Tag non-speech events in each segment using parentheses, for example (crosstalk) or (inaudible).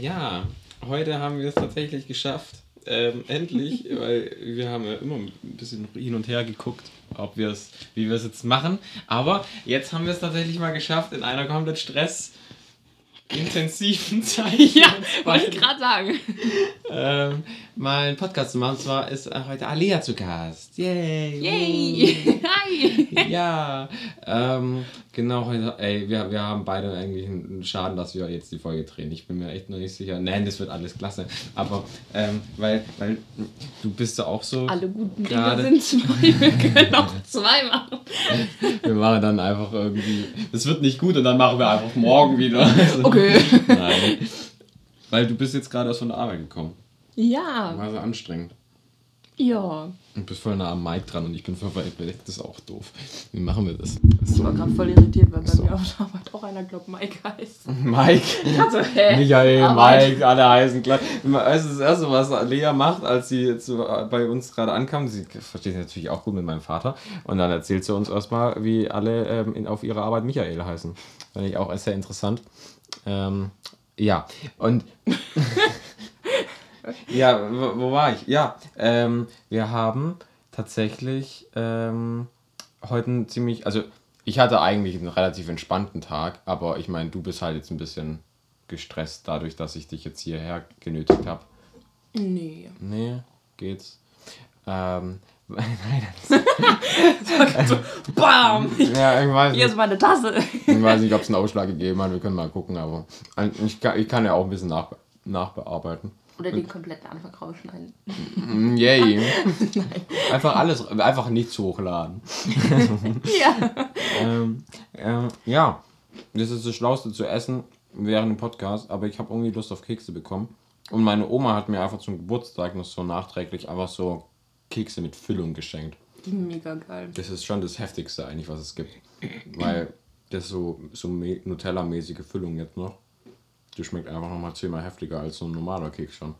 Ja, heute haben wir es tatsächlich geschafft. Ähm, endlich, (laughs) weil wir haben ja immer ein bisschen hin und her geguckt, ob wir es, wie wir es jetzt machen. Aber jetzt haben wir es tatsächlich mal geschafft in einer komplett Stress intensiven (laughs) Zeit. Ja, wollte ich gerade sagen. ähm, mal einen Podcast zu machen. Und zwar ist heute Alea zu Gast. Yay! Yay! (laughs) Hi! Ja, ähm, genau, heute, ey, wir, wir haben beide eigentlich einen Schaden, dass wir jetzt die Folge drehen. Ich bin mir echt noch nicht sicher. Nein, das wird alles klasse. Aber, ähm, weil, weil du bist ja auch so. Alle guten Gerade- Dinge sind zwei. Wir können auch zwei machen. (laughs) Wir machen dann einfach irgendwie. Es wird nicht gut und dann machen wir einfach morgen wieder. Okay. Nein. (laughs) Weil du bist jetzt gerade erst von der Arbeit gekommen. Ja. War so anstrengend. Ja. Und bist voll nah am Mic dran und ich bin voll weit weg. Das ist auch doof. Wie machen wir das? Ich war gerade voll irritiert, weil bei So. mir auf der Arbeit auch einer glaubt, Mike heißt. Mike. (laughs) Also, hä? Michael, Arbeit. Mike, alle heißen gleich. Weißt du, das Erste, was Lea macht, als sie jetzt bei uns gerade ankam, sie versteht sich natürlich auch gut mit meinem Vater, und dann erzählt sie uns erstmal, wie alle ähm, in, auf ihrer Arbeit Michael heißen. Fand ich auch sehr interessant. Ähm, ja, und. (laughs) ja, wo, wo war ich? Ja, ähm, wir haben tatsächlich ähm, heute einen ziemlich. Also, ich hatte eigentlich einen relativ entspannten Tag, aber ich meine, du bist halt jetzt ein bisschen gestresst dadurch, dass ich dich jetzt hierher genötigt habe. Nee. Nee, geht's. Ähm, nein, (laughs) (laughs) Bam! ja, ich weiß Hier nicht. ist meine Tasse. Ich weiß nicht, ob es einen Ausschlag gegeben hat. Wir können mal gucken, aber ich kann, ich kann ja auch ein bisschen nach, nachbearbeiten. Oder den kompletten Anfang rausschneiden. Mm, Yay. (laughs) Einfach alles, einfach nichts hochladen. Ja. ähm, ähm, ja, das ist das Schlauste zu essen während dem Podcast, aber ich habe irgendwie Lust auf Kekse bekommen. Und meine Oma hat mir einfach zum Geburtstag noch so nachträglich einfach so Kekse mit Füllung geschenkt. Die mega geil. Das ist schon das Heftigste eigentlich, was es gibt. Weil das so, so Nutella-mäßige Füllung jetzt noch. Die schmeckt einfach nochmal zehnmal heftiger als so ein normaler Keks schon.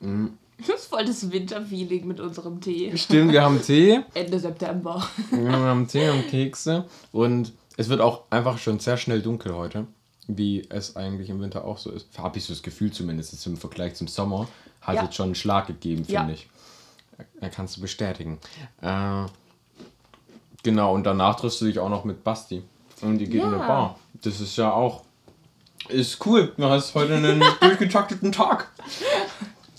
Das ist voll das Winterfeeling mit unserem Tee. Stimmt, wir haben Tee. (laughs) Ende September. Wir haben Tee und Kekse. Und es wird auch einfach schon sehr schnell dunkel heute. Wie es eigentlich im Winter auch so ist. Habe ich so das Gefühl zumindest jetzt im Vergleich zum Sommer. Hat Ja. jetzt schon einen Schlag gegeben, finde Ja. ich. Kannst du bestätigen. Äh, genau, und danach triffst du dich auch noch mit Basti. Und die geht in eine Ja. Bar. Das ist ja auch. Ist cool. Du hast heute einen (laughs) durchgetakteten Tag.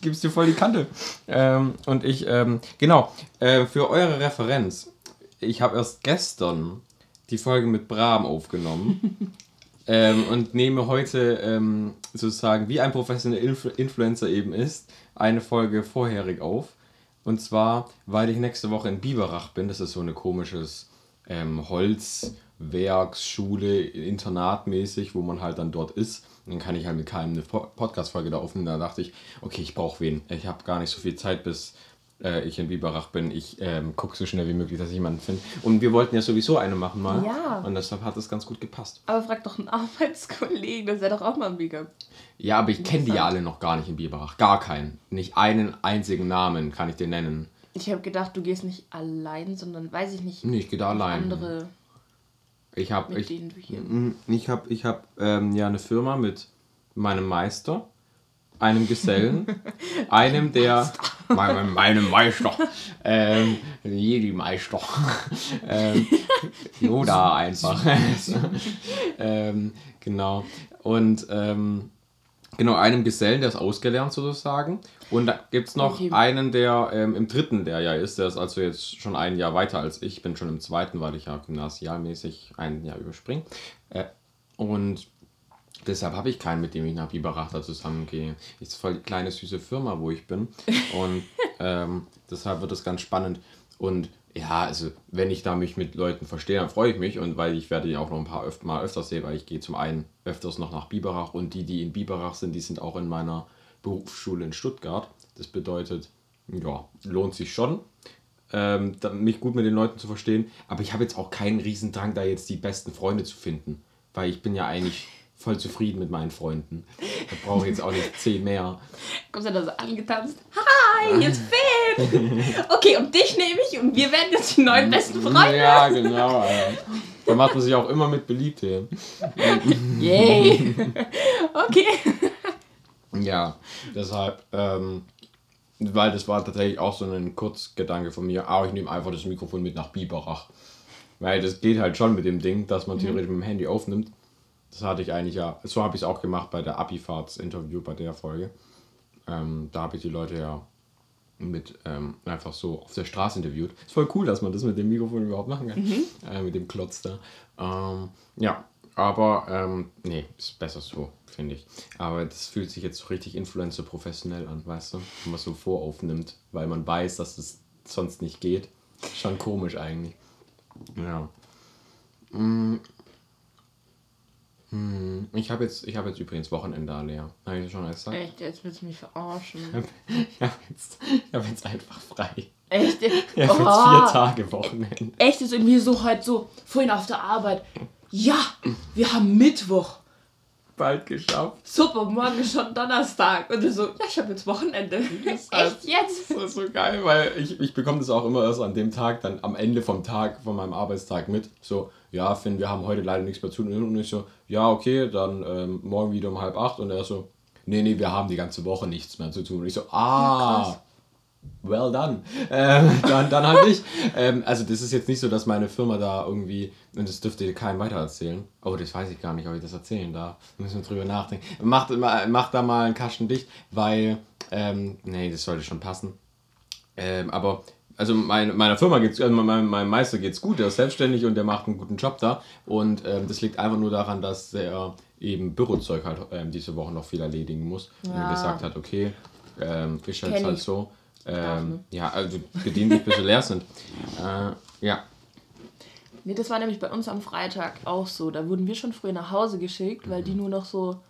Gibst dir voll die Kante. Ähm, und ich, ähm, genau, äh, für eure Referenz. Ich habe erst gestern die Folge mit Bram aufgenommen. (laughs) ähm, und nehme heute ähm, sozusagen, wie ein professioneller Influ Influencer eben ist, eine Folge vorherig auf. Und zwar, weil ich nächste Woche in Biberach bin. Das ist so eine komisches ähm, Holzwerksschule, internatmäßig, wo man halt dann dort ist. Und dann kann ich halt mit keinem eine Po- Podcast-Folge da aufnehmen. Da dachte ich, okay, ich brauche wen. Ich habe gar nicht so viel Zeit, bis äh, ich in Biberach bin. Ich ähm, gucke so schnell wie möglich, dass ich jemanden finde. Und wir wollten ja sowieso eine machen mal. Ja. Und deshalb hat es ganz gut gepasst. Aber frag doch einen (laughs) Arbeitskollegen, das wäre doch auch mal mega. Ja, aber ich kenne die ja alle noch gar nicht in Biberach. Gar keinen. Nicht einen einzigen Namen kann ich dir nennen. Ich habe gedacht, du gehst nicht allein, sondern weiß ich nicht. Nee, ich gehe da allein. Andere, Ich habe ich, Ich habe ich hab, ähm, ja eine Firma mit meinem Meister, einem Gesellen, (laughs) einem der. Meinem, meinem Meister. (laughs) Ähm, Jedi-Meister. (laughs) ähm, Yoda einfach. ähm, genau. Und ähm, genau, einem Gesellen, der ist ausgelernt sozusagen. Und da gibt es noch Okay. einen, der ähm, im dritten Lehrjahr ist. Der ist also jetzt schon ein Jahr weiter als ich. Ich bin schon im zweiten, weil ich ja gymnasialmäßig ein Jahr überspringe. Äh, und deshalb habe ich keinen, mit dem ich nach Biberach da zusammengehe. Ist voll die kleine süße Firma, wo ich bin. Und (laughs) ähm, deshalb wird es ganz spannend. Und ja, also wenn ich da mich mit Leuten verstehe, dann freue ich mich. Und weil ich werde die auch noch ein paar öf Mal öfters sehen, weil ich gehe zum einen öfters noch nach Biberach und die, die in Biberach sind, die sind auch in meiner Berufsschule in Stuttgart. Das bedeutet, ja, lohnt sich schon ähm, mich gut mit den Leuten zu verstehen. Aber ich habe jetzt auch keinen Riesendrang, da jetzt die besten Freunde zu finden. Weil ich bin ja eigentlich voll zufrieden mit meinen Freunden. Da brauche ich jetzt auch nicht zehn mehr. Kommst du da so angetanzt? Hi, ist Finn! Okay, und dich nehme ich und wir werden jetzt die neuen besten Freunde. Ja, genau. Alter. Da macht man sich auch immer mit beliebt hier. Yay! Okay. Ja, deshalb, ähm, weil das war tatsächlich auch so ein Kurzgedanke von mir, ah, ich nehme einfach das Mikrofon mit nach Biberach. Weil das geht halt schon mit dem Ding, dass man theoretisch mit dem Handy aufnimmt. Das hatte ich eigentlich ja, so habe ich es auch gemacht bei der Abifahrts-Interview, bei der Folge. Ähm, da habe ich die Leute ja mit ähm, einfach so auf der Straße interviewt. Ist voll cool, dass man das mit dem Mikrofon überhaupt machen kann. (laughs) Äh, mit dem Klotz da. Ähm, ja, aber ähm, nee, ist besser so, finde ich. Aber das fühlt sich jetzt so richtig Influencer professionell an, weißt du? Wenn man so voraufnimmt, weil man weiß, dass es sonst nicht geht. Schon komisch eigentlich. Ja. Mm. Hm, Ich habe jetzt, ich hab jetzt übrigens Wochenende leer. Habe ich das schon gesagt? Echt, jetzt willst du mich verarschen. (laughs) Ich habe jetzt, ich hab jetzt einfach frei. Echt? Ich habe jetzt Oha. vier Tage Wochenende. Echt ist irgendwie so heute so, vorhin auf der Arbeit. Ja, wir haben Mittwoch. Bald geschafft. Super, morgen ist schon Donnerstag. Und du so, ja, ich habe jetzt Wochenende. Echt jetzt? Das ist so geil, weil ich, ich bekomme das auch immer erst an dem Tag, dann am Ende vom Tag, von meinem Arbeitstag mit. So, ja, Finn, wir haben heute leider nichts mehr zu tun. Und ich so, ja, okay, dann ähm, morgen wieder um halb acht. Und er so, nee, nee, wir haben die ganze Woche nichts mehr zu tun. Und ich so, ah, krass. well done. (laughs) Ähm, dann, dann halt nicht. Ähm, also das ist jetzt nicht so, dass meine Firma da irgendwie, und das dürfte keinem weitererzählen. Oh, das weiß ich gar nicht, ob ich das erzählen darf. Da müssen wir drüber nachdenken. Macht, ma- macht da mal einen Kasten dicht, weil, ähm, nee, das sollte schon passen. Ähm, aber, also mein, meiner Firma geht's, also meinem, meinem Meister geht's gut, der ist selbstständig und der macht einen guten Job da. Und ähm, das liegt einfach nur daran, dass er eben Bürozeug halt ähm, diese Woche noch viel erledigen muss. Und er Ja. gesagt hat, okay, ähm, halt ich. so. Darf, Ähm, ne? ja, also bedient dich, bis sie leer sind. Äh, ja. Nee, das war nämlich bei uns am Freitag auch so. Da wurden wir schon früher nach Hause geschickt, weil die nur noch so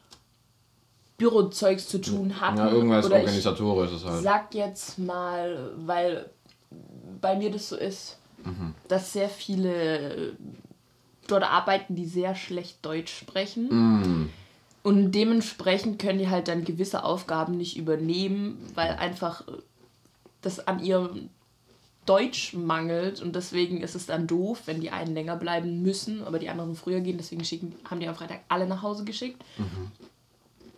Bürozeugs zu tun hatten. ja, irgendwas organisatorisches halt. sag jetzt mal, weil bei mir das so ist, Mhm. dass sehr viele dort arbeiten, die sehr schlecht Deutsch sprechen. Mm, Und dementsprechend können die halt dann gewisse Aufgaben nicht übernehmen, weil einfach das an ihrem Deutsch mangelt und deswegen ist es dann doof, wenn die einen länger bleiben müssen, aber die anderen früher gehen. Deswegen schicken, haben die am Freitag alle nach Hause geschickt.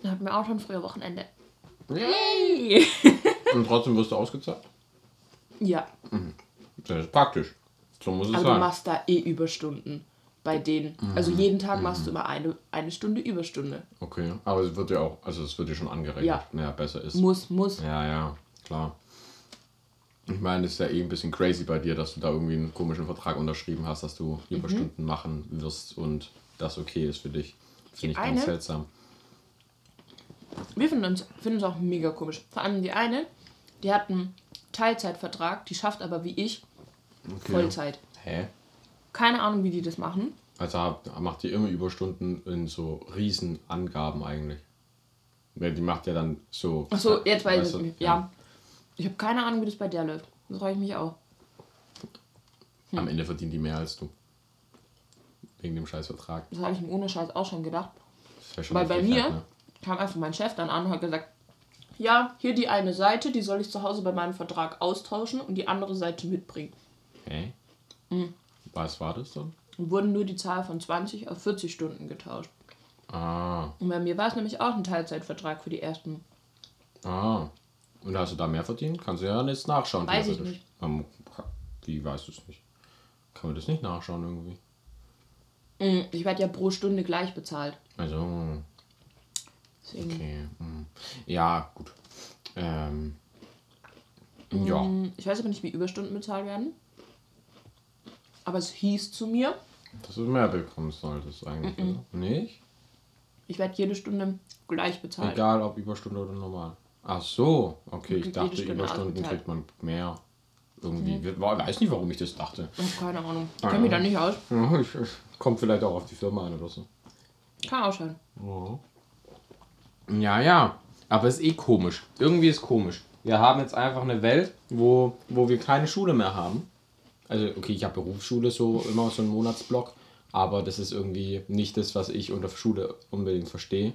Dann hatten wir auch schon früher Wochenende. Yay! und trotzdem wirst du ausgezahlt? Ja, Das ist praktisch. So muss es aber du sein. machst da eh Überstunden bei denen. Also jeden Tag machst du immer eine, eine Stunde Überstunde. Okay, aber es wird ja auch, also es wird ja schon angerechnet. Ja. ja besser ist. Muss, muss. Ja, ja, klar. Ich meine, es ist ja eh ein bisschen crazy bei dir, dass du da irgendwie einen komischen Vertrag unterschrieben hast, dass du Mhm. Überstunden machen wirst und das okay ist für dich. Finde ich eine- ganz seltsam. Wir finden uns finden es auch mega komisch. Vor allem die eine, die hat einen Teilzeitvertrag, die schafft aber wie ich Okay. Vollzeit. Hä? Keine Ahnung, wie die das machen. Also macht die immer Überstunden in so riesen Angaben eigentlich. Die macht ja dann so. Achso, jetzt weiß weißt ich du, nicht. Ja. Ich habe keine Ahnung, wie das bei der läuft. Das frage ich mich auch. Am Ende verdient die mehr als du. Wegen dem Scheißvertrag. Das habe ich mir ohne Scheiß auch schon gedacht. Schon Weil bei mir ne? kam einfach mein Chef dann an und hat gesagt, ja, hier die eine Seite, die soll ich zu Hause bei meinem Vertrag austauschen und die andere Seite mitbringen. Hä? Mhm. Was war das dann? Wurden nur die Zahl von 20 auf 40 Stunden getauscht. Ah, Und bei mir war es nämlich auch ein Teilzeitvertrag für die ersten. ah. Und hast du da mehr verdient? Kannst du ja jetzt nachschauen. Weiß ich theoretisch. Ähm, Wie weißt du es nicht? Kann man das nicht nachschauen irgendwie? Mm, Ich werde ja pro Stunde gleich bezahlt. Also, Deswegen. okay. hm. Ja, gut. Ähm, ja. Mm, Ich weiß aber nicht, wie Überstunden bezahlt werden. Aber es hieß zu mir, Dass du mehr bekommen solltest eigentlich, oder? Nicht? ich werde jede Stunde gleich bezahlt. Egal ob Überstunde oder normal. Ach so, okay, ich dachte, Überstunden kriegt man mehr. Irgendwie. Ich weiß nicht, warum ich das dachte. Ich habe keine Ahnung. Ich kenne mich ja. da nicht aus. Ja, ich, ich, kommt vielleicht auch auf die Firma an oder so. Kann auch sein. Ja, ja. Aber ist eh komisch. Irgendwie ist komisch. Wir haben jetzt einfach eine Welt, wo, wo wir keine Schule mehr haben. Also, okay, ich habe Berufsschule so immer so einen Monatsblock, aber das ist irgendwie nicht das, was ich unter Schule unbedingt verstehe.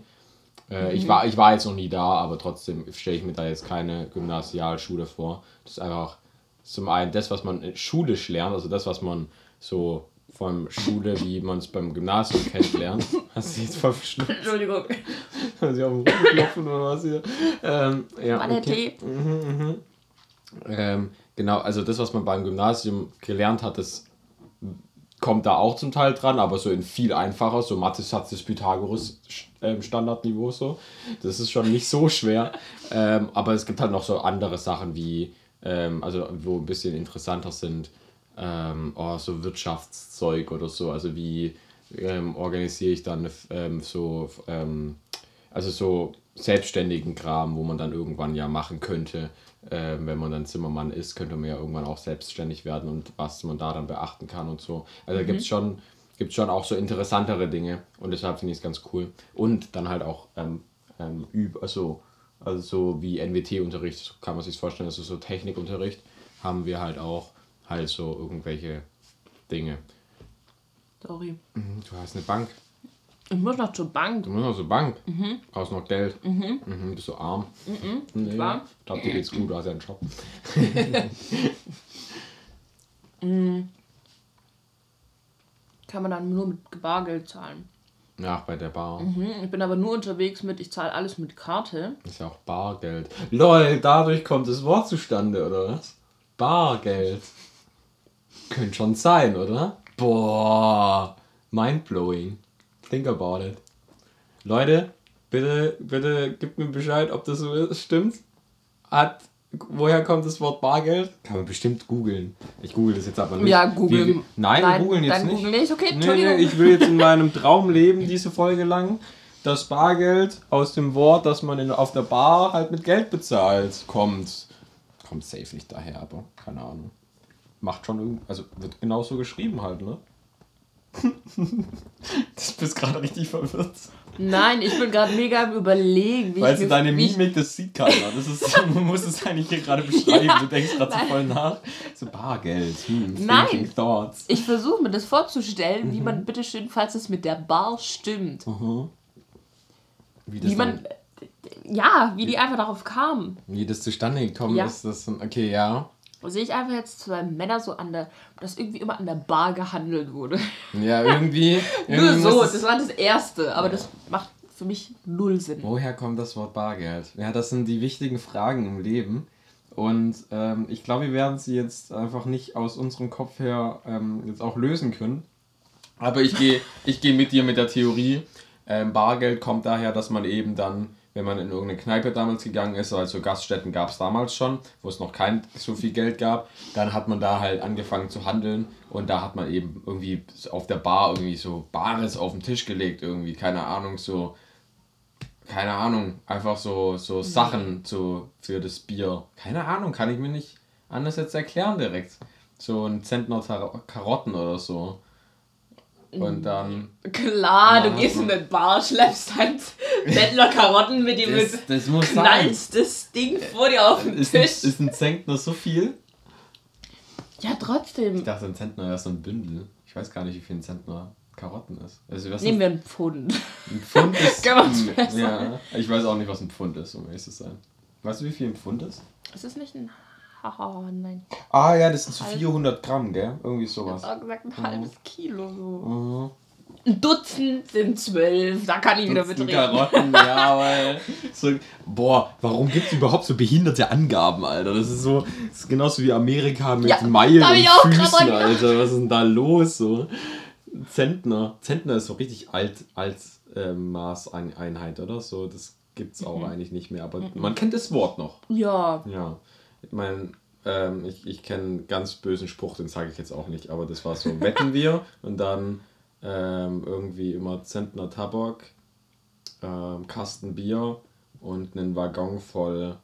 Äh, ich, war, ich war jetzt noch nie da, aber trotzdem stelle ich mir da jetzt keine Gymnasialschule vor. Das ist einfach zum einen das, was man schulisch lernt, also das, was man so von Schule, wie man es beim Gymnasium kennenlernt. (laughs) Hast du jetzt voll verschluckt? Entschuldigung. Hast du auf den Rücken klopfen oder was hier? Ähm, ja, der okay. Tee? Mhm, mhm. Ähm, genau, also das, was man beim Gymnasium gelernt hat, das kommt da auch zum Teil dran, aber so in viel einfacher, so Mathe-Satz des Pythagoras ähm, Standardniveau so. Das ist schon nicht so schwer. Ähm, aber es gibt halt noch so andere Sachen wie, ähm, also wo ein bisschen interessanter sind, ähm, oh, so Wirtschaftszeug oder so. Also wie ähm, organisiere ich dann ähm, so, also so selbstständigen Kram, wo man dann irgendwann ja machen könnte äh, wenn man dann Zimmermann ist, könnte man ja irgendwann auch selbstständig werden und was man da dann beachten kann und so. Also mhm. gibt es schon, gibt's schon auch so interessantere Dinge und deshalb finde ich es ganz cool. Und dann halt auch ähm, ähm, üb, also, also so wie NWT-Unterricht, kann man sich vorstellen, also so Technikunterricht haben wir halt auch halt so irgendwelche Dinge. Sorry. Mhm, du hast eine Bank. Ich muss noch zur Bank. Du musst noch zur Bank. Mhm. Brauchst noch Geld. Mhm. Mhm. Bist du arm? Mhm. Nee. Klar. Ich glaube, dir geht's gut, du hast ja einen Job. (laughs) mhm. Kann man dann nur mit Bargeld zahlen. Ja, bei der Bar. Mhm. Ich bin aber nur unterwegs mit, ich zahle alles mit Karte. Ist ja auch Bargeld. Lol, dadurch kommt das Wort zustande, oder was? Bargeld. Könnte schon sein, oder? Boah, mindblowing. Think about it. Leute, bitte, bitte gebt mir Bescheid, ob das so ist, stimmt. Hat, woher kommt das Wort Bargeld? Kann man bestimmt googeln. Ich google das jetzt aber nicht. Ja, googeln. Nein, Nein, wir googeln jetzt nicht. Google nicht. Okay, nee, nee, ich will jetzt in meinem Traum leben, diese Folge lang. Das Bargeld aus dem Wort, dass man in, auf der Bar halt mit Geld bezahlt, kommt. Kommt safe nicht daher, aber keine Ahnung. Macht schon irgendwie, also wird genauso geschrieben halt, ne? (laughs) du bist gerade richtig verwirrt. Nein, ich bin gerade mega am überlegen. Wie weißt du, deine Mimik, das sieht keiner. Das ist, (laughs) man muss es eigentlich hier gerade beschreiben. Ja, du denkst gerade so voll nach. So Bargeld. Hm, nein, thoughts. ich versuche mir das vorzustellen, mhm. wie man bitteschön, falls es mit der Bar stimmt. Mhm. Wie, das wie man, ja, wie die einfach darauf kamen. Wie das zustande gekommen ja. ist. Das, okay, ja sehe ich einfach jetzt zwei Männer so an der, dass irgendwie immer an der Bar gehandelt wurde. Ja, irgendwie. (laughs) Nur so, das war das Erste, aber ja. das macht für mich null Sinn. Woher kommt das Wort Bargeld? Ja, das sind die wichtigen Fragen im Leben. Und ähm, ich glaube, wir werden sie jetzt einfach nicht aus unserem Kopf her ähm, jetzt auch lösen können. Aber ich gehe ich geh mit dir mit der Theorie. Ähm, Bargeld kommt daher, dass man eben dann wenn man in irgendeine Kneipe damals gegangen ist, also Gaststätten gab es damals schon, wo es noch kein so viel Geld gab, dann hat man da halt angefangen zu handeln und da hat man eben irgendwie auf der Bar irgendwie so Bares auf den Tisch gelegt, irgendwie, keine Ahnung, so, keine Ahnung, einfach so, so Sachen zu, für das Bier. Keine Ahnung, kann ich mir nicht anders jetzt erklären direkt. So ein Zentner Karotten oder so. Und dann. Klar, du gehst in den Bar, schleppst halt Bettler Karotten mit ihm das, mit. Das muss knallst sein. das Ding vor dir auf den ist Tisch. Ein, ist ein Zentner so viel? Ja, trotzdem. Ich dachte, ein Zentner ist so ein Bündel. Ich weiß gar nicht, wie viel ein Zentner Karotten ist. Also, Nehmen wir ein Pfund. Ein Pfund (laughs) ist. Können Ja, ich weiß auch nicht, was ein Pfund ist, um ehrlich zu sein. Weißt du, wie viel ein Pfund ist? Ist es nicht ein Haha, nein. Ah ja, das sind so 400 Gramm, gell? Irgendwie sowas. Ich hab auch gesagt, ein halbes mhm. Kilo so. Mhm. Ein Dutzend sind zwölf, da kann ich wieder mitreden. Karotten, ja, (laughs) weil. So, boah, warum gibt es überhaupt so behinderte Angaben, Alter? Das ist so, das ist genauso wie Amerika mit ja, Meilen und Füßen, Alter. Was ist denn da los? So? Zentner. Zentner ist so richtig alt, als äh, Maßeinheit, oder? So, das gibt's auch mhm. eigentlich nicht mehr, aber mhm. man kennt das Wort noch. Ja. Ja. Ich meine, ähm, ich, ich kenne einen ganz bösen Spruch, den sage ich jetzt auch nicht, aber das war so, wetten wir und dann ähm, irgendwie immer Zentner Tabak, ähm, Kasten Bier und einen Waggon voll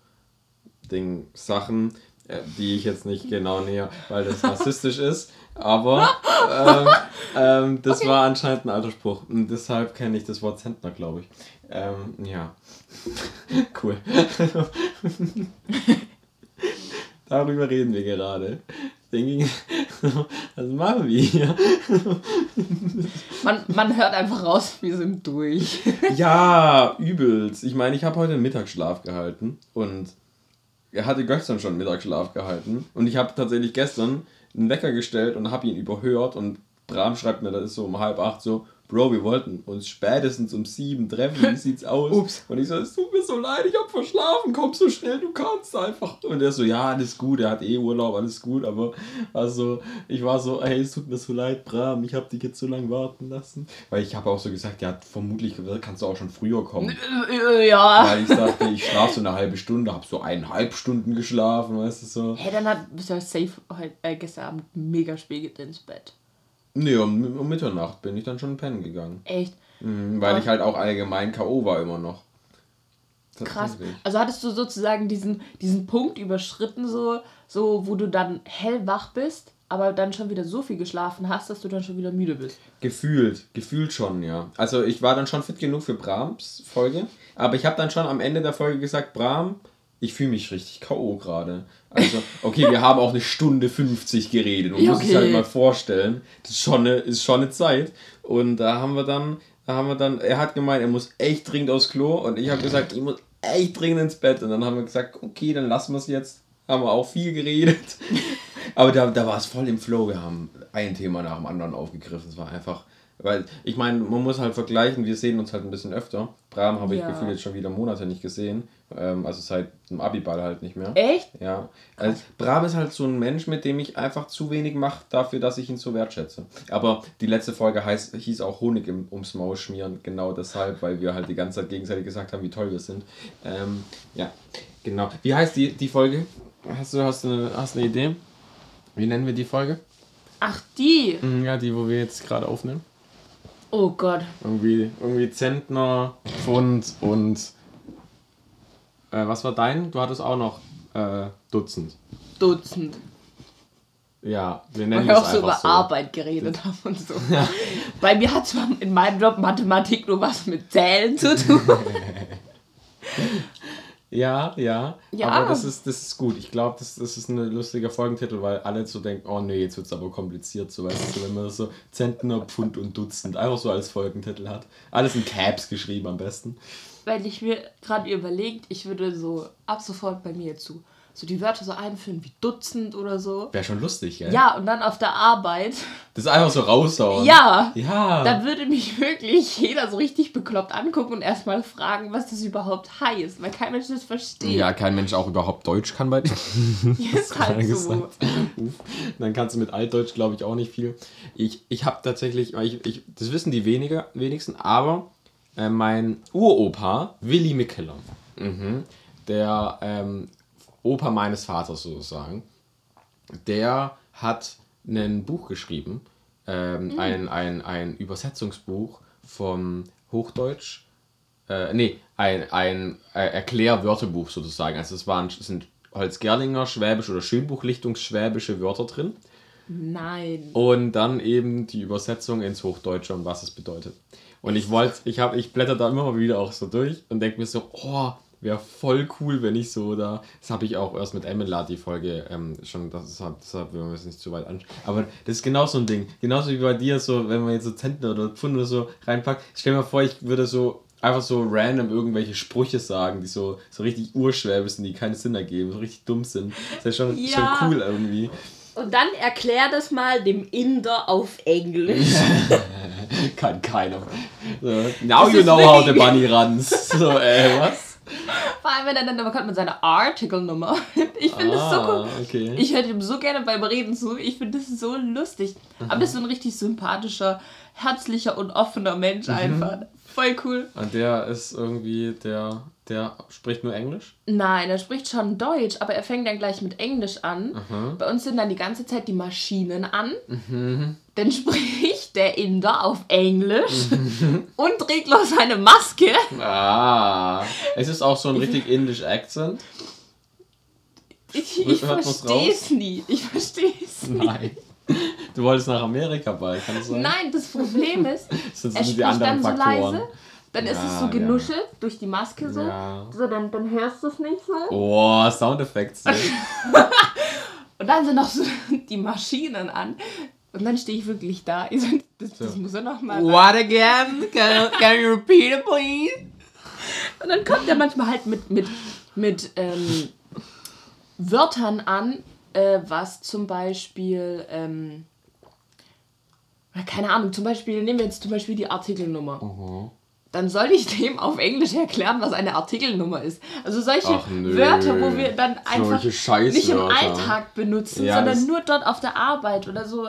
Ding Sachen, äh, die ich jetzt nicht genau näher, weil das rassistisch (laughs) ist, aber ähm, ähm, das okay. war anscheinend ein alter Spruch und deshalb kenne ich das Wort Zentner, glaube ich. Ähm, ja, (laughs) cool. (laughs) Darüber reden wir gerade. Denke (laughs) was machen wir hier? man, man hört einfach raus, wir sind durch. (laughs) ja, übelst. Ich meine, ich habe heute einen Mittagsschlaf gehalten und er hatte gestern schon Mittagsschlaf gehalten und ich habe tatsächlich gestern einen Wecker gestellt und habe ihn überhört und Bram schreibt mir, das ist so um halb acht so, Bro, wir wollten uns spätestens um sieben treffen, wie sieht's (laughs) aus? Ups. Und ich so, es tut mir so leid, ich hab verschlafen, komm so schnell du kannst einfach. Und er so, ja, alles gut, er hat eh Urlaub, alles gut, aber also, ich war so, hey, es tut mir so leid, Bram, ich hab dich jetzt so lange warten lassen. Weil ich habe auch so gesagt, ja, vermutlich kannst du auch schon früher kommen. Ja. Weil ich dachte, ich schlafe so eine halbe Stunde, hab so eineinhalb Stunden geschlafen, weißt du so. Hey, dann hat, bist du safe heute, äh, gestern Abend mega spät ins Bett. Nee, um, um Mitternacht bin ich dann schon pennen gegangen. Echt? Mhm, weil ich halt auch allgemein K.O. war immer noch. Krass. Also hattest du sozusagen diesen, diesen Punkt überschritten, so, so, wo du dann hellwach bist, aber dann schon wieder so viel geschlafen hast, dass du dann schon wieder müde bist. Gefühlt, gefühlt schon, ja. Also ich war dann schon fit genug für Brahms Folge, aber ich habe dann schon am Ende der Folge gesagt, Bram, ich fühle mich richtig K.O. gerade. Also, okay, wir haben auch eine Stunde 50 geredet. Man ja, okay. muss sich halt mal vorstellen. Das ist schon, eine, ist schon eine Zeit. Und da haben wir dann, da haben wir dann, er hat gemeint, er muss echt dringend aufs Klo. Und ich habe gesagt, ich muss echt dringend ins Bett. Und dann haben wir gesagt, okay, dann lassen wir es jetzt. Haben wir auch viel geredet. (laughs) Aber da, da war es voll im Flow. Wir haben ein Thema nach dem anderen aufgegriffen. Es war einfach weil ich meine, man muss halt vergleichen, wir sehen uns halt ein bisschen öfter. Bram habe ich ja. gefühlt jetzt schon wieder Monate nicht gesehen. Ähm, also seit dem Abiball halt nicht mehr. Echt? Ja. Also Bram ist halt so ein Mensch, mit dem ich einfach zu wenig mache dafür, dass ich ihn so wertschätze. Aber die letzte Folge heißt, hieß auch Honig im, ums Maul schmieren, genau deshalb, weil wir halt die ganze Zeit gegenseitig gesagt haben, wie toll wir sind. Ähm, ja, genau. Wie heißt die, die Folge? Hast du, hast, du eine, hast eine Idee? Wie nennen wir die Folge? Ach, die? Mhm, ja, die, wo wir jetzt gerade aufnehmen. Oh Gott. Irgendwie, irgendwie Zentner, Pfund und. Äh, was war dein? Du hattest auch noch äh, Dutzend. Dutzend. Ja, wir nennen Weil wir auch so über so. Arbeit geredet haben und so. Ja. Bei mir hat zwar in meinem Job Mathematik nur was mit Zählen zu tun. (laughs) Ja, ja, ja. Aber das ist, das ist gut. Ich glaube, das, das ist ein lustiger Folgentitel, weil alle so denken, oh nee, jetzt wird es aber kompliziert. So, weißt du, wenn man das so Zentner, Pfund und Dutzend einfach so als Folgentitel hat. Alles in Caps geschrieben am besten. Weil ich mir gerade überlegt, ich würde so ab sofort bei mir zu so die Wörter so einführen wie Dutzend oder so. Wäre schon lustig, ja. Ja, und dann auf der Arbeit. Das ist einfach so raushauen. Ja. Ja. Da würde mich wirklich jeder so richtig bekloppt angucken und erstmal fragen, was das überhaupt heißt, weil kein Mensch das versteht. Ja, kein Mensch auch überhaupt Deutsch kann bei dir. Ja, (laughs) ist halt so. Dann kannst du mit Altdeutsch, glaube ich, auch nicht viel. Ich, ich habe tatsächlich, ich, ich, das wissen die weniger, wenigsten, aber äh, mein Uropa, Willi Mickeler, mhm, der ähm, Opa meines Vaters sozusagen, der hat ein Buch geschrieben, ähm, mhm. ein, ein, ein Übersetzungsbuch vom Hochdeutsch, äh, nee, ein, ein äh, Erklärwörterbuch sozusagen. Also es waren, sind Holzgerlinger, Schwäbisch oder Schönbuchlichtungsschwäbische Wörter drin. Nein. Und dann eben die Übersetzung ins Hochdeutsche und was es bedeutet. Und ich wollte, ich habe, ich blätter da immer wieder auch so durch und denke mir so, oh, wäre voll cool, wenn ich so da. Das habe ich auch erst mit Emila die Folge ähm, schon, deshalb, deshalb wir es nicht zu weit anschauen. Aber das ist genau so ein Ding. Genauso wie bei dir, so, wenn man jetzt so Zentner oder Pfund oder so reinpackt. Stell dir mal vor, ich würde so einfach so random irgendwelche Sprüche sagen, die so, so richtig urschwäbisch sind, die keinen Sinn ergeben, so richtig dumm sind. Das ist (laughs) schon, ja. schon cool irgendwie. Und dann erklär das mal dem Inder auf Englisch. (laughs) (laughs) Kann keiner. So, now you know how the bunny runs. So, äh, was? Vor allem, wenn er dann bekommt man seine Artikelnummer. Ich finde ah, das so cool. Okay. Ich höre ihm so gerne beim Reden zu. Ich finde das so lustig. Mhm. Aber das ist so ein richtig sympathischer, herzlicher und offener Mensch mhm. einfach. Voll cool. Und der ist irgendwie, der, der spricht nur Englisch? Nein, er spricht schon Deutsch, aber er fängt dann gleich mit Englisch an. Mhm. Bei uns sind dann die ganze Zeit die Maschinen an. Mhm. Dann spricht der Inder auf Englisch und trägt noch seine Maske. Ah, es ist auch so ein richtig indisch Akzent. Ich, ich verstehe es nie. Ich verstehe es nie. Nein. Du wolltest nach Amerika bald, kann das sein? Nein, das Problem ist, (laughs) das er spricht dann so leise, dann ist ja, es so genuschelt ja. durch die Maske so. Ja. So, dann, dann hörst du es nicht so. Oh, Soundeffekte. (laughs) und dann sind noch so (laughs) die Maschinen an. Und dann stehe ich wirklich da. (laughs) Ich so, das, das muss er nochmal. What again? Can, can you repeat it, please? Und dann kommt er manchmal halt mit, mit, mit ähm, Wörtern an, äh, was zum Beispiel ähm, keine Ahnung, zum Beispiel, nehmen wir jetzt zum Beispiel die Artikelnummer. Dann soll ich dem auf Englisch erklären, was eine Artikelnummer ist. Also solche nö. Wörter, wo wir dann einfach nicht im Alltag benutzen, Ja, sondern nur dort auf der Arbeit oder so.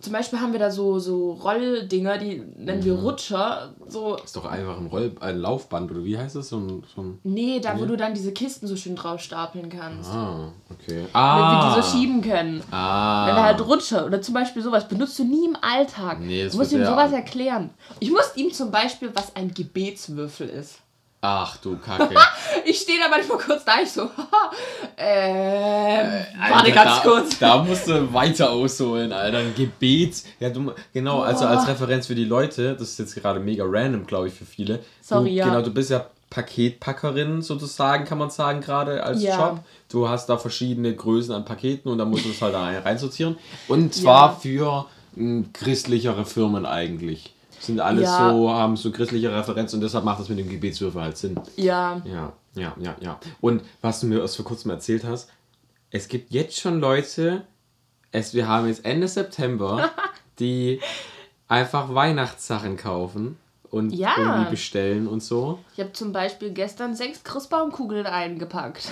Zum Beispiel haben wir da so, so Rolldinger, die nennen Mhm. wir Rutscher. So, Ist doch einfach ein, Roll ein Laufband oder wie heißt das? So ein, so ein nee, da wo du dann diese Kisten so schön drauf stapeln kannst. Ah, okay. Damit Ah. wir die so schieben können. Ah. Wenn er halt Rutscher oder zum Beispiel sowas benutzt du nie im Alltag. Nee, das du musst ihm sowas erklären. Ich muss ihm zum Beispiel, was ein Gebetswürfel ist. Ach du Kacke. (laughs) Ich stehe da manchmal kurz da, ich so, (laughs) ähm, Alter, warte ganz da, kurz. Da musst du weiter ausholen, Alter. Ein Gebet. Ja, du, genau, also als Boah. Referenz für die Leute, das ist jetzt gerade mega random, glaube ich, für viele. Sorry, du, ja. Genau, du bist ja Paketpackerin sozusagen, kann man sagen, gerade als Ja. Job. Du hast da verschiedene Größen an Paketen und da musst du es halt da rein- reinsortieren. Und zwar Ja. für mh, christlichere Firmen eigentlich. Sind alles Ja. so, haben so christliche Referenz und deshalb macht das mit dem Gebetswürfel halt Sinn. Ja, Ja, ja, ja, ja. Und was du mir erst vor kurzem erzählt hast, es gibt jetzt schon Leute, es, wir haben jetzt Ende September, (laughs) die einfach Weihnachtssachen kaufen und Ja. irgendwie bestellen und so. ich habe zum Beispiel gestern sechs Christbaumkugeln eingepackt.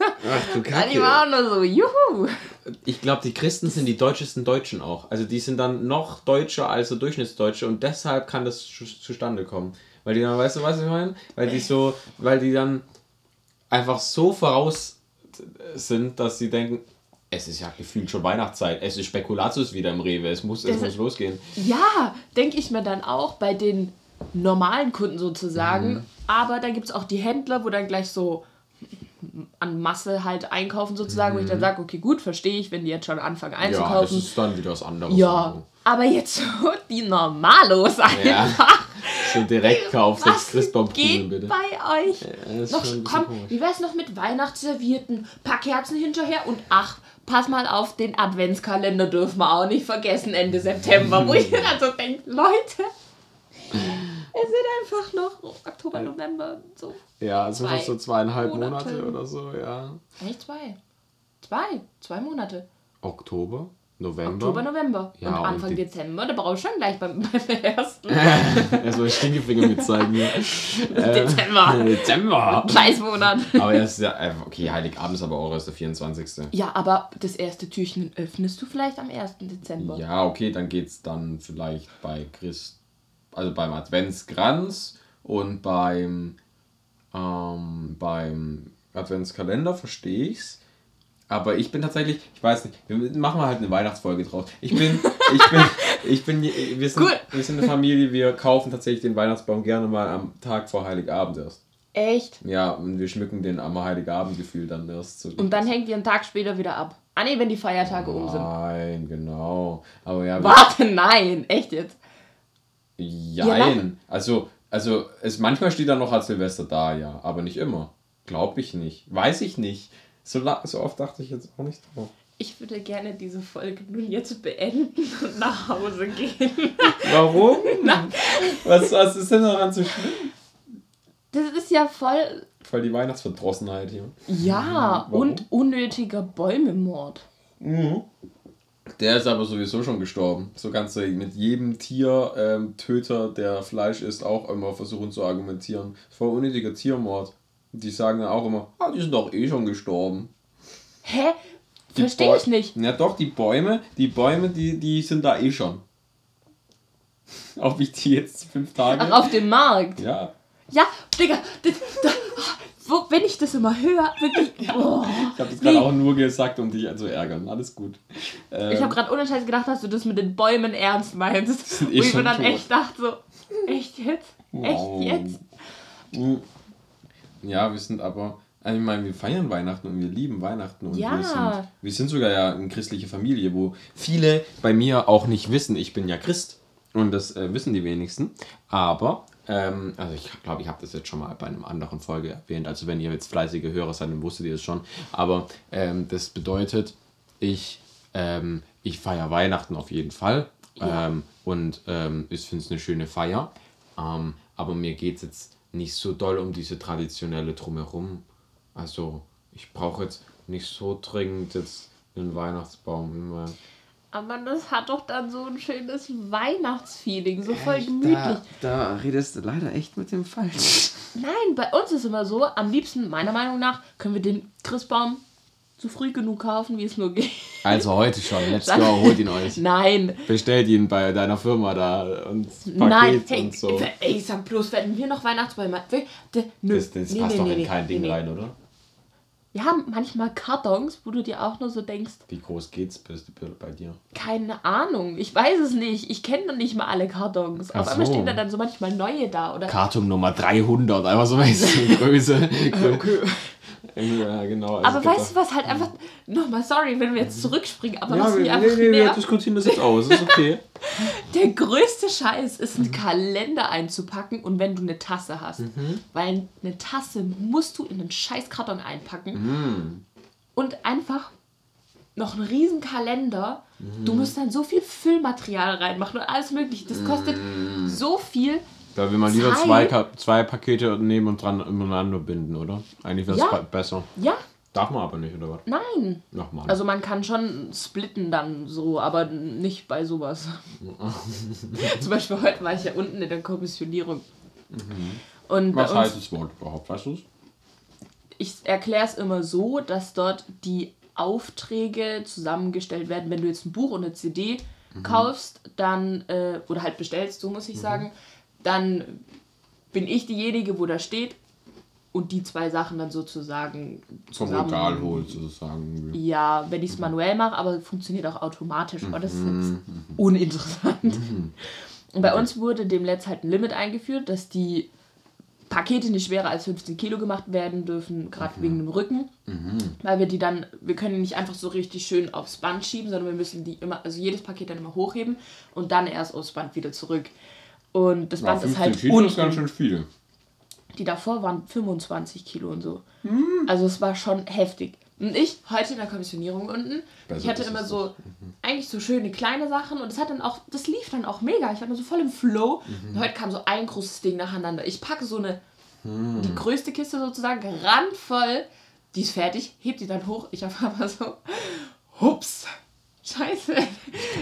Ach du Die waren nur so, juhu. Ich glaube, die Christen sind die deutschesten Deutschen auch. Also die sind dann noch deutscher als der Durchschnittsdeutsche und deshalb kann das zu- zustande kommen. Weil die dann, weißt du, was ich meine? Weil die so, weil die dann einfach so voraus sind, dass sie denken, es ist ja gefühlt schon Weihnachtszeit, es ist Spekulatius wieder im Rewe, es muss, es Das- muss losgehen. Ja, denke ich mir dann auch bei den normalen Kunden sozusagen. Mhm. Aber dann gibt es auch die Händler, wo dann gleich so an Masse halt einkaufen sozusagen, wo ich dann sage, okay, gut, verstehe ich, wenn die jetzt schon anfangen Mhm. Ja, das einzukaufen. ist dann wieder was anderes. Ja, aber jetzt so (laughs) die Normalos Ja. einfach. So direkt kauft sechs Was Christbaumkugeln, bitte. bei euch? das ist noch, komm, komisch. wie wär's noch mit Weihnachtsservierten, paar Kerzen hinterher und ach, pass mal auf, den Adventskalender dürfen wir auch nicht vergessen Ende September, wo (laughs) ich mir dann so denke, Leute, es sind einfach noch Oktober, November, so. Ja, es sind fast so zweieinhalb Monate. Monate oder so, ja. Eigentlich zwei. Zwei, zwei Monate. Oktober, November. Oktober, November. Ja, und und Anfang die- Dezember, da brauchst du schon gleich beim, (laughs) beim ersten (laughs) Erstmal Stinkefinger mitzeigen. hier. (laughs) Dezember. Dezember. Scheißmonat. Aber er ist ja einfach, okay, Heiligabend ist aber auch erst der 24. Ja, aber das erste Türchen öffnest du vielleicht am 1. Dezember. Ja, okay, dann geht's dann vielleicht bei Christ, also beim Adventskranz und beim, ähm, beim Adventskalender verstehe ich's. Aber ich bin tatsächlich, ich weiß nicht, wir machen mal halt eine Weihnachtsfolge draus. Ich bin, ich bin, ich bin, wir sind, Cool. wir sind eine Familie, wir kaufen tatsächlich den Weihnachtsbaum gerne mal am Tag vor Heiligabend erst. Echt? Ja, und wir schmücken den am Heiligabend gefühlt dann erst. So Und dann hängt ihr einen Tag später wieder ab. Ah nee, wenn die Feiertage um sind. Nein, genau. Aber ja, wir- Warte, nein, echt jetzt. Jein. Also, also es, manchmal steht er noch als Silvester da, ja. Aber nicht immer. Glaube ich nicht. Weiß ich nicht. So, so oft dachte ich jetzt auch nicht drauf. Ich würde gerne diese Folge nun jetzt beenden und nach Hause gehen. (laughs) Warum? was, was ist denn daran so schlimm? Das ist ja voll. Voll die Weihnachtsverdrossenheit hier. Ja, Warum? und unnötiger Bäumemord. Der ist aber sowieso schon gestorben. So kannst du mit jedem Tiertöter, ähm, der Fleisch isst, auch immer versuchen zu argumentieren. Voll unnötiger Tiermord. Die sagen dann auch immer, ah, die sind doch eh schon gestorben. Hä? Verstehe ich nicht. Na doch, die Bäume, die Bäume, die, die sind da eh schon. (laughs) Ob ich die jetzt fünf Tage. Ach, auf dem Markt. ja. Ja, Digga, das, da, wo, wenn ich das immer höre, wirklich. (laughs) Oh, Ich habe das gerade auch nur gesagt, um dich zu ärgern. Alles gut. Ähm, Ich habe gerade ohne Scheiß gedacht, dass du das mit den Bäumen ernst meinst. sind Wo eh ich mir dann tot. echt dachte, so, echt jetzt? Wow. Echt jetzt? Ja, wir sind aber. also Ich meine, wir feiern Weihnachten und wir lieben Weihnachten und Ja. wir, sind, wir sind sogar ja eine christliche Familie, wo viele bei mir auch nicht wissen, ich bin ja Christ. Und das äh, wissen die wenigsten. Aber, ähm, also ich glaube, ich habe das jetzt schon mal bei einer anderen Folge erwähnt. Also wenn ihr jetzt fleißige Hörer seid, dann wusstet ihr es schon. Aber ähm, das bedeutet, ich, ähm, ich feiere Weihnachten auf jeden Fall. Ja. Ähm, und ähm, ich finde es eine schöne Feier. Ähm, aber mir geht es jetzt nicht so doll um diese traditionelle Drumherum. Also ich brauche jetzt nicht so dringend jetzt einen Weihnachtsbaum. immer. Aber das hat doch dann so ein schönes Weihnachtsfeeling, so voll gemütlich. Da, da redest du leider echt mit dem Falsch. Nein, bei uns ist immer so, am liebsten, meiner Meinung nach, können wir den Christbaum so früh genug kaufen, wie es nur geht. Also heute schon, let's go, holt ihn euch. Nein. Bestellt ihn bei deiner Firma da und Paket Nein, hey, und so. ey, ich sag bloß, wenn wir noch Weihnachtsbäume. Das, das Nee, passt nee, doch nee, in nee, kein Ding rein, oder? Wir haben manchmal Kartons, wo du dir auch nur so denkst, Wie groß geht's bei dir? keine Ahnung, ich weiß es nicht. Ich kenne noch nicht mal alle Kartons. Auf Ach einmal so. stehen da dann so manchmal neue da. Oder Karton Nummer 300, einfach so weißt du, (laughs) Größe. (laughs) Ja, genau. also aber weißt du was halt einfach. Nochmal, sorry, wenn wir jetzt zurückspringen, aber Ja, was wir, mich nee, einfach nee, wir nervt. diskutieren das jetzt aus, ist okay. (laughs) Der größte Scheiß ist, einen Kalender einzupacken und wenn du eine Tasse hast. Mhm. Weil eine Tasse musst du in einen scheiß Karton einpacken Mhm. und einfach noch einen riesen Kalender. Du Mhm. musst dann so viel Füllmaterial reinmachen und alles mögliche. Das kostet Mhm. so viel. Da will man lieber zwei, zwei Pakete nehmen und dran umeinander binden, oder? Eigentlich wäre es Ja. besser. Ja, Darf man aber nicht, oder was? nein. Nochmal. Also man kann schon splitten dann so, aber nicht bei sowas. (laughs) Zum Beispiel heute war ich ja unten in der Kommissionierung. Und Mhm. was bei uns, heißt das Wort überhaupt, weißt du ich erkläre es immer so, dass dort die Aufträge zusammengestellt werden. Wenn du jetzt ein Buch und eine CD Mhm. kaufst, dann, äh, oder halt bestellst, so muss ich sagen, dann bin ich diejenige, wo da steht und die zwei Sachen dann sozusagen Vom zusammen- Regal holt, sozusagen. Ja, wenn ich es manuell mache, aber funktioniert auch automatisch. Aber das ist Mhm. jetzt uninteressant. Und bei uns wurde demnächst halt ein Limit eingeführt, dass die Pakete nicht schwerer als 15 Kilo gemacht werden dürfen, gerade wegen dem Rücken. Weil wir die dann, wir können die nicht einfach so richtig schön aufs Band schieben, sondern wir müssen die immer, also jedes Paket dann immer hochheben und dann erst aufs Band wieder zurück. Und das Band ist halt Kilo unten. ist ganz schön viel. Die davor waren 25 Kilo und so. Hm. Also es war schon heftig. Und ich, heute in der Kommissionierung unten, Besser ich hatte immer so, eigentlich so schöne kleine Sachen und es hat dann auch, das lief dann auch mega. Ich war dann so voll im Flow. Mhm. Und heute kam so ein großes Ding nacheinander. Ich packe so eine, Hm. die größte Kiste sozusagen, randvoll. Die ist fertig, heb die dann hoch. Ich auf (laughs) einmal so, hups, scheiße.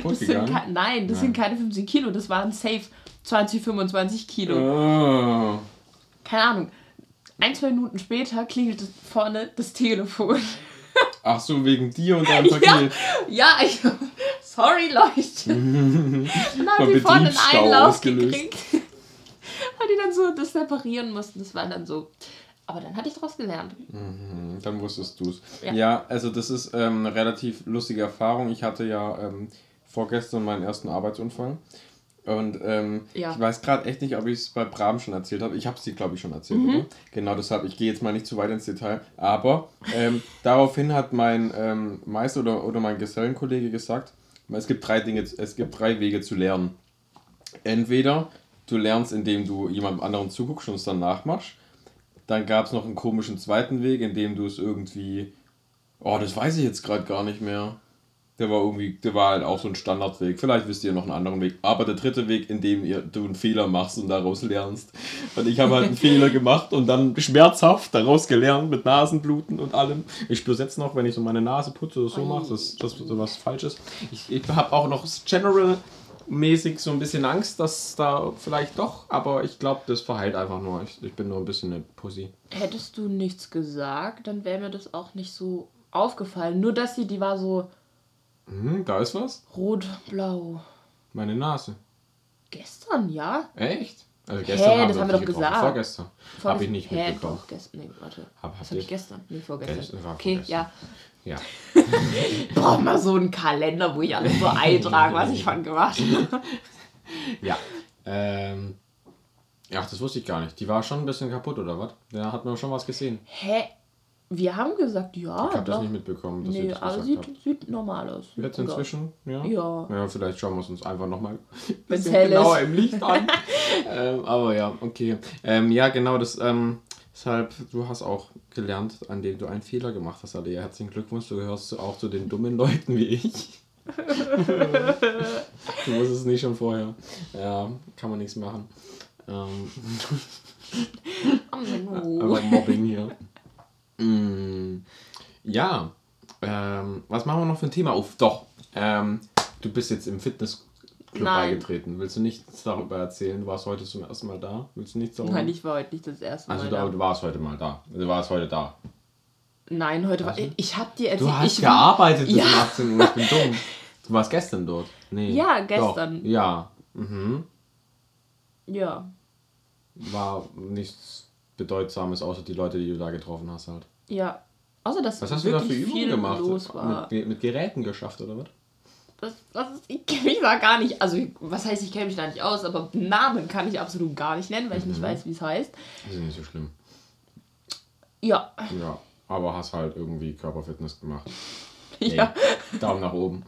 Das sind nein, das Nein. sind keine 15 Kilo, das waren safe 20, 25 Kilo Oh. keine Ahnung, ein, zwei Minuten später klingelt vorne das Telefon. (laughs) Ach so, wegen dir und deinem Paket. Ja, ich. Sorry, Leute. (laughs) Dann haben die vorne einen Einlauf ausgelöst. gekriegt. (laughs) Weil die dann so das separieren mussten. Das war dann so. Aber dann hatte ich daraus gelernt. Mhm, Dann wusstest du es. Ja. Ja. also das ist ähm, eine relativ lustige Erfahrung. Ich hatte ja ähm, vorgestern meinen ersten Arbeitsunfall. Und ähm, Ja. ich weiß gerade echt nicht, ob ich es bei Bram schon erzählt habe. Ich habe es dir, glaube ich, schon erzählt, Mhm. oder? Genau deshalb, ich gehe jetzt mal nicht zu weit ins Detail. Aber ähm, (laughs) daraufhin hat mein ähm, Meister oder, oder mein Gesellenkollege gesagt, es gibt drei Dinge, es gibt drei Wege zu lernen. Entweder du lernst, indem du jemandem anderen zuguckst und es dann nachmachst. Dann gab es noch einen komischen zweiten Weg, in dem du es irgendwie. Oh, das weiß ich jetzt gerade gar nicht mehr. Der war irgendwie, der war halt auch so ein Standardweg. Vielleicht wisst ihr noch einen anderen Weg. Aber der dritte Weg, in dem ihr, du einen Fehler machst und daraus lernst. Und ich habe halt einen (laughs) Fehler gemacht und dann schmerzhaft daraus gelernt mit Nasenbluten und allem. Ich spüre jetzt noch, wenn ich so meine Nase putze oder so mache, dass das so was falsch ist. Ich, ich habe auch noch general mäßig so ein bisschen Angst, dass da vielleicht doch, aber ich glaube, das verheilt einfach nur. Ich, ich bin nur ein bisschen eine Pussy. Hättest du nichts gesagt, dann wäre mir das auch nicht so aufgefallen. Nur, dass sie, die war so Hm, da ist was. rot-blau. Meine Nase. Gestern, ja? Echt? Also Hä, gestern haben das haben wir doch gesagt. Vorgestern. Habe ich nicht Hä, mitbekommen. doch, gestern. Nee, warte. Hab- Was habe ich gestern? Nee, vorgestern. Gestern war okay, vorgestern. ja. Ja. (laughs) Ich brauche mal so einen Kalender, wo ich alles so (laughs) eintrage, was ich von gemacht habe. (laughs) Ja. Ähm. Ach, das wusste ich gar nicht. Die war schon ein bisschen kaputt, oder was? Da hat man schon was gesehen. Hä? Wir haben gesagt, ja, Ich habe das nicht mitbekommen, dass ihr Nee, das aber gesagt sieht, sieht normal aus. Sieht Jetzt inzwischen? Ja. Ja. Ja, vielleicht schauen wir es uns einfach nochmal ist. genauer im Licht an. (laughs) ähm, aber ja, okay. Ähm, ja, genau, das, ähm, deshalb, du hast auch gelernt, an dem du einen Fehler gemacht hast, Alia. Herzlichen Glückwunsch, du gehörst auch zu den dummen Leuten wie ich. (laughs) du wusstest es nicht schon vorher. Ja, kann man nichts machen. Ähm, aber Mobbing hier. Mm, ja, ähm, was machen wir noch für ein Thema auf? Doch, ähm, Du bist jetzt im Fitnessclub Nein. beigetreten. Willst du nichts darüber erzählen? Du warst heute zum ersten Mal da. Willst du nichts darüber? Nein, ich war heute nicht das erste Mal Also da. du warst heute mal da. Du warst heute da. Nein, heute war. Ich hab dir erzählt. Du hast ich gearbeitet bis Ja. um 18 Uhr. Ich bin dumm. Du warst gestern dort. Nee. Ja, gestern. Doch. Ja. Mhm. Ja. War nichts Bedeutsames, außer die Leute, die du da getroffen hast halt. Ja. Außer dass Was hast du da für Übungen gemacht? los war. Mit, mit Geräten geschafft, oder was? Das, das ist, ich kenne mich da gar nicht. Also, was heißt, ich kenne mich da nicht aus, aber Namen kann ich absolut gar nicht nennen, weil ich nicht Mhm. weiß, wie es heißt. Das ist nicht so schlimm. Ja. Ja. Aber hast halt irgendwie Körperfitness gemacht. Ja. Ey, Daumen nach oben.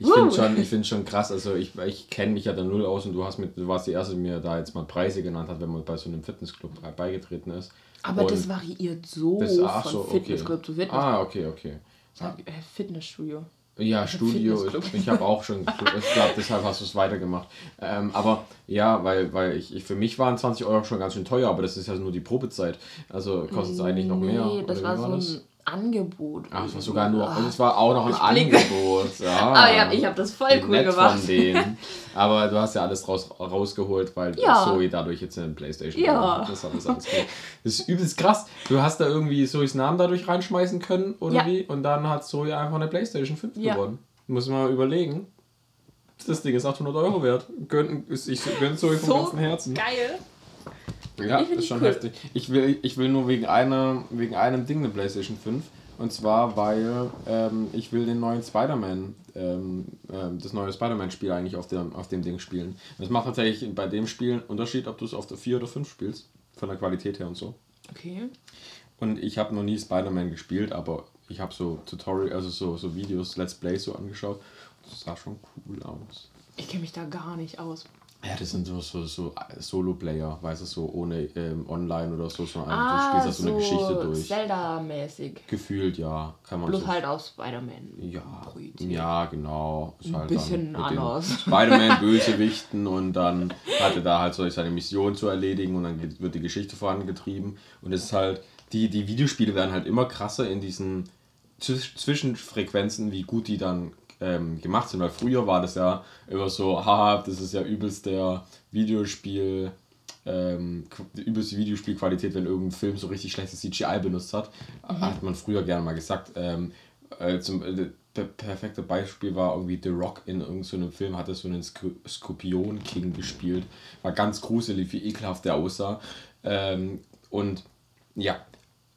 Ich finde schon, ich find schon krass, also ich, ich kenne mich ja da null aus und du hast mit, du warst die erste, die mir da jetzt mal Preise genannt hat, wenn man bei so einem Fitnessclub beigetreten ist. Aber Und das variiert so das- ach von so, okay. Fitnessclub zu Fitness. Ah, okay, okay. Sag, äh, Fitnessstudio. Ja, Studio. Fitnessclub. Ich habe auch schon, (laughs) ich glaube, deshalb hast du es weitergemacht. Ähm, aber ja, weil, weil ich, ich, für mich waren 20 Euro schon ganz schön teuer, aber das ist ja nur die Probezeit. Also kostet es eigentlich noch mehr. Nee, das war wie so ein Angebot. Ach, das war sogar nur, also es war auch noch ein Angebot. (laughs) Ja. Aber ja, ich habe das voll cool Nett gemacht. von denen. (laughs) Aber du hast ja alles raus, rausgeholt, weil Ja. Zoe dadurch jetzt eine Playstation Ja. hat. Das, hat das, alles gut. das ist übelst krass. Du hast da irgendwie Zoes Namen dadurch reinschmeißen können, oder Ja. wie? Und dann hat Zoe einfach eine Playstation 5 Ja. gewonnen. Muss man mal überlegen. Das Ding ist 800 Euro wert. Gönn, ich gönne Zoe vom So ganzen Herzen. Geil. Ja, find ist schon cool. heftig. Ich will, ich will nur wegen, einer, wegen einem Ding eine PlayStation 5. Und zwar, weil ähm, ich will den neuen Spider-Man, ähm, ähm, das neue Spider-Man-Spiel eigentlich auf dem, auf dem Ding spielen. Das macht tatsächlich bei dem Spiel einen Unterschied, ob du es auf der 4 oder 5 spielst. Von der Qualität her und so. Okay. Und ich habe noch nie Spider-Man gespielt, aber ich habe so Tutorial, also so, so Videos, Let's Play so angeschaut. Das sah schon cool aus. Ich kenne mich da gar nicht aus. Ja, das sind so, so, so Solo-Player, weißt du, so ohne ähm, online oder so, sondern Ah, du spielst da so eine Geschichte durch. Zelda-mäßig. Gefühlt, ja, kann man Bloß so. halt aus Spider-Man. ja, ja, genau. Ist Ein halt bisschen anders. (laughs) Spider-Man-Bösewichten und dann hat er da halt so seine Mission zu erledigen und dann wird die Geschichte vorangetrieben. Und es ist halt, die, die Videospiele werden halt immer krasser in diesen Zwisch- Zwischenfrequenzen, wie gut die dann ähm, gemacht sind. Weil früher war das ja immer so, haha, das ist ja übelst der Videospiel, ähm, übelste Videospielqualität, wenn irgendein Film so richtig schlechtes CGI benutzt hat. Hat man früher gerne mal gesagt. Ähm, äh, zum, äh, der perfekte Beispiel war irgendwie The Rock in irgendeinem Film, hatte so einen Sk Skorpion King gespielt. War ganz gruselig, wie ekelhaft der aussah. Ähm, und ja,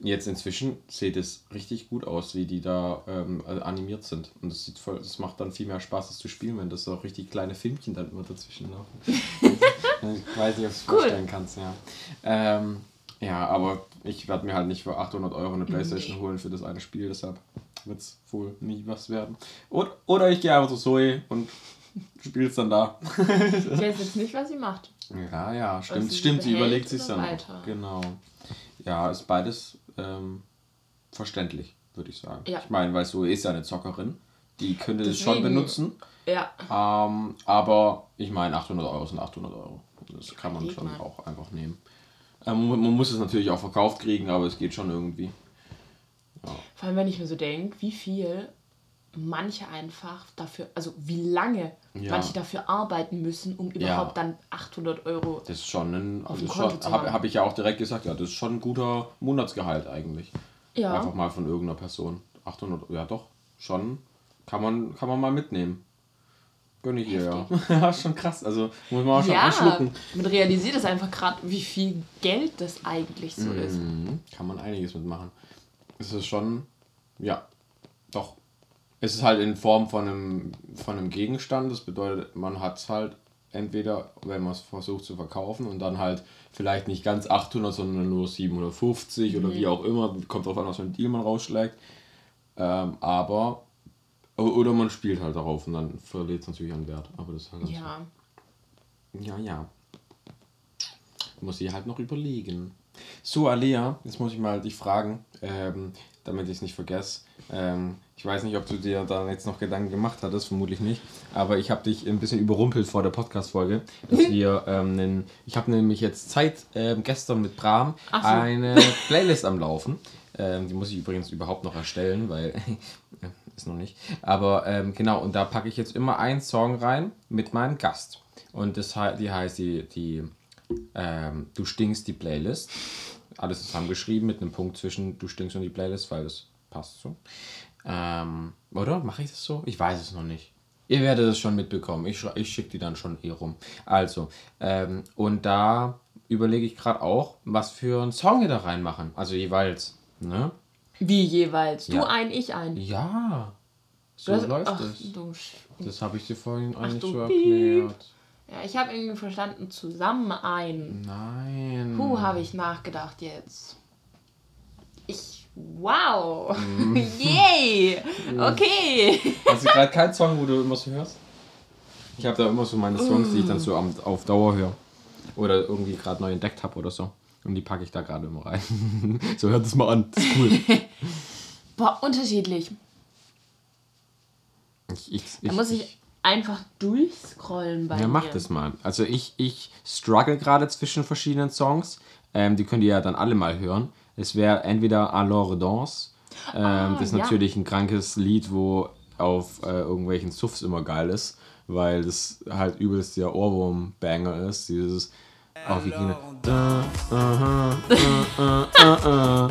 jetzt inzwischen sieht es richtig gut aus, wie die da ähm, äh, animiert sind. Und das sieht voll, das macht dann viel mehr Spaß, das zu spielen, wenn das so richtig kleine Filmchen dann immer dazwischen laufen. (laughs) ich weiß nicht, ob du es Cool. vorstellen kannst, ja. Ähm, ja, aber ich werde mir halt nicht für 800 Euro eine Playstation holen für das eine Spiel, deshalb wird es wohl nie was werden. Oder, oder ich gehe einfach zu Zoe und spiele es dann da. Ich weiß jetzt nicht, was sie macht. Ja, ja, stimmt, sie stimmt, sie überlegt sich dann. weiter? Genau. Ja, ist beides ähm, verständlich, würde ich sagen. Ja. Ich meine, weil Zoe ist ja eine Zockerin, die könnte das schon Deswegen- benutzen, Ja. ähm, aber ich meine, 800 Euro sind 800 Euro. Das kann man schon mal. auch einfach nehmen. Ähm, man man muss es natürlich auch verkauft kriegen, aber es geht schon irgendwie. Vor allem, wenn ich mir so denke, wie viel manche einfach dafür, also wie lange Ja. manche dafür arbeiten müssen, um überhaupt dann 800 Euro. Das ist schon ein. Auf Das dem ist Konto schon, zu habe hab ich ja auch direkt gesagt, ja, das ist schon ein guter Monatsgehalt eigentlich. Ja. Einfach mal von irgendeiner Person. 800, ja doch, schon. Kann man, kann man mal mitnehmen. Gönne ich dir, ja. (laughs) ja, ist schon krass. Also muss man auch schon Ja, anschlucken. man realisiert es einfach gerade, wie viel Geld das eigentlich so ist. Mhm, kann man einiges mitmachen. Es ist schon, ja, doch. Es ist halt in Form von einem, von einem Gegenstand. Das bedeutet, man hat es halt entweder, wenn man es versucht zu verkaufen und dann halt vielleicht nicht ganz 800, sondern nur 750 oder wie auch immer. Kommt drauf an, was für ein Deal man rausschlägt. Ähm, aber, oder man spielt halt darauf und dann verliert es natürlich an Wert. Aber das ist halt Ja. ja, ja. Muss ich halt noch überlegen. So, Alea, jetzt muss ich mal dich fragen, ähm, damit ich es nicht vergesse. Ähm, ich weiß nicht, ob du dir da jetzt noch Gedanken gemacht hattest, vermutlich nicht. Aber ich habe dich ein bisschen überrumpelt vor der Podcast-Folge, dass wir ähm, nen, ich habe nämlich jetzt Zeit ähm, gestern mit Bram Ach so. eine (laughs) Playlist am Laufen. Ähm, die muss ich übrigens überhaupt noch erstellen, weil (laughs) ist noch nicht. Aber ähm, genau, und da packe ich jetzt immer einen Song rein mit meinem Gast. Und das, die heißt die, die ähm, Du stinkst die Playlist. Alles zusammengeschrieben mit einem Punkt zwischen Du stinkst und die Playlist, weil das passt so. Ähm, oder? Mache ich das so? Ich weiß es noch nicht. Ihr werdet es schon mitbekommen. Ich, ich schicke die dann schon eh rum. Also, ähm, und da überlege ich gerade auch, was für einen Song wir da reinmachen. Also jeweils. Ne? Wie jeweils? Ja. Du ein, ich ein. Ja. So Das- läuft ach, es. Das habe ich dir vorhin eigentlich du so Piep. erklärt. Ja, ich habe irgendwie verstanden, zusammen ein. Nein. Puh, habe ich nachgedacht jetzt. Ich. Wow! Mm. (laughs) Yay! (laughs) Okay! Hast du gerade keinen Song, wo du immer so hörst? Ich habe da immer so meine Songs, die ich dann so auf Dauer höre. Oder irgendwie gerade neu entdeckt habe oder so. Und die packe ich da gerade immer rein. (laughs) so, hört das mal an. Das ist cool. Boah, unterschiedlich. Ich, ich, Da muss ich einfach durchscrollen bei Ja, mir. mach das mal. Also ich, ich struggle gerade zwischen verschiedenen Songs. Ähm, die könnt ihr ja dann alle mal hören. Es wäre entweder Alors Danse. Ähm, das ist Ah, ja. natürlich ein krankes Lied, wo auf äh, irgendwelchen Suffs immer geil ist, weil das halt übelst der Ohrwurm-Banger ist. Dieses wie ah, ah, ah, ah.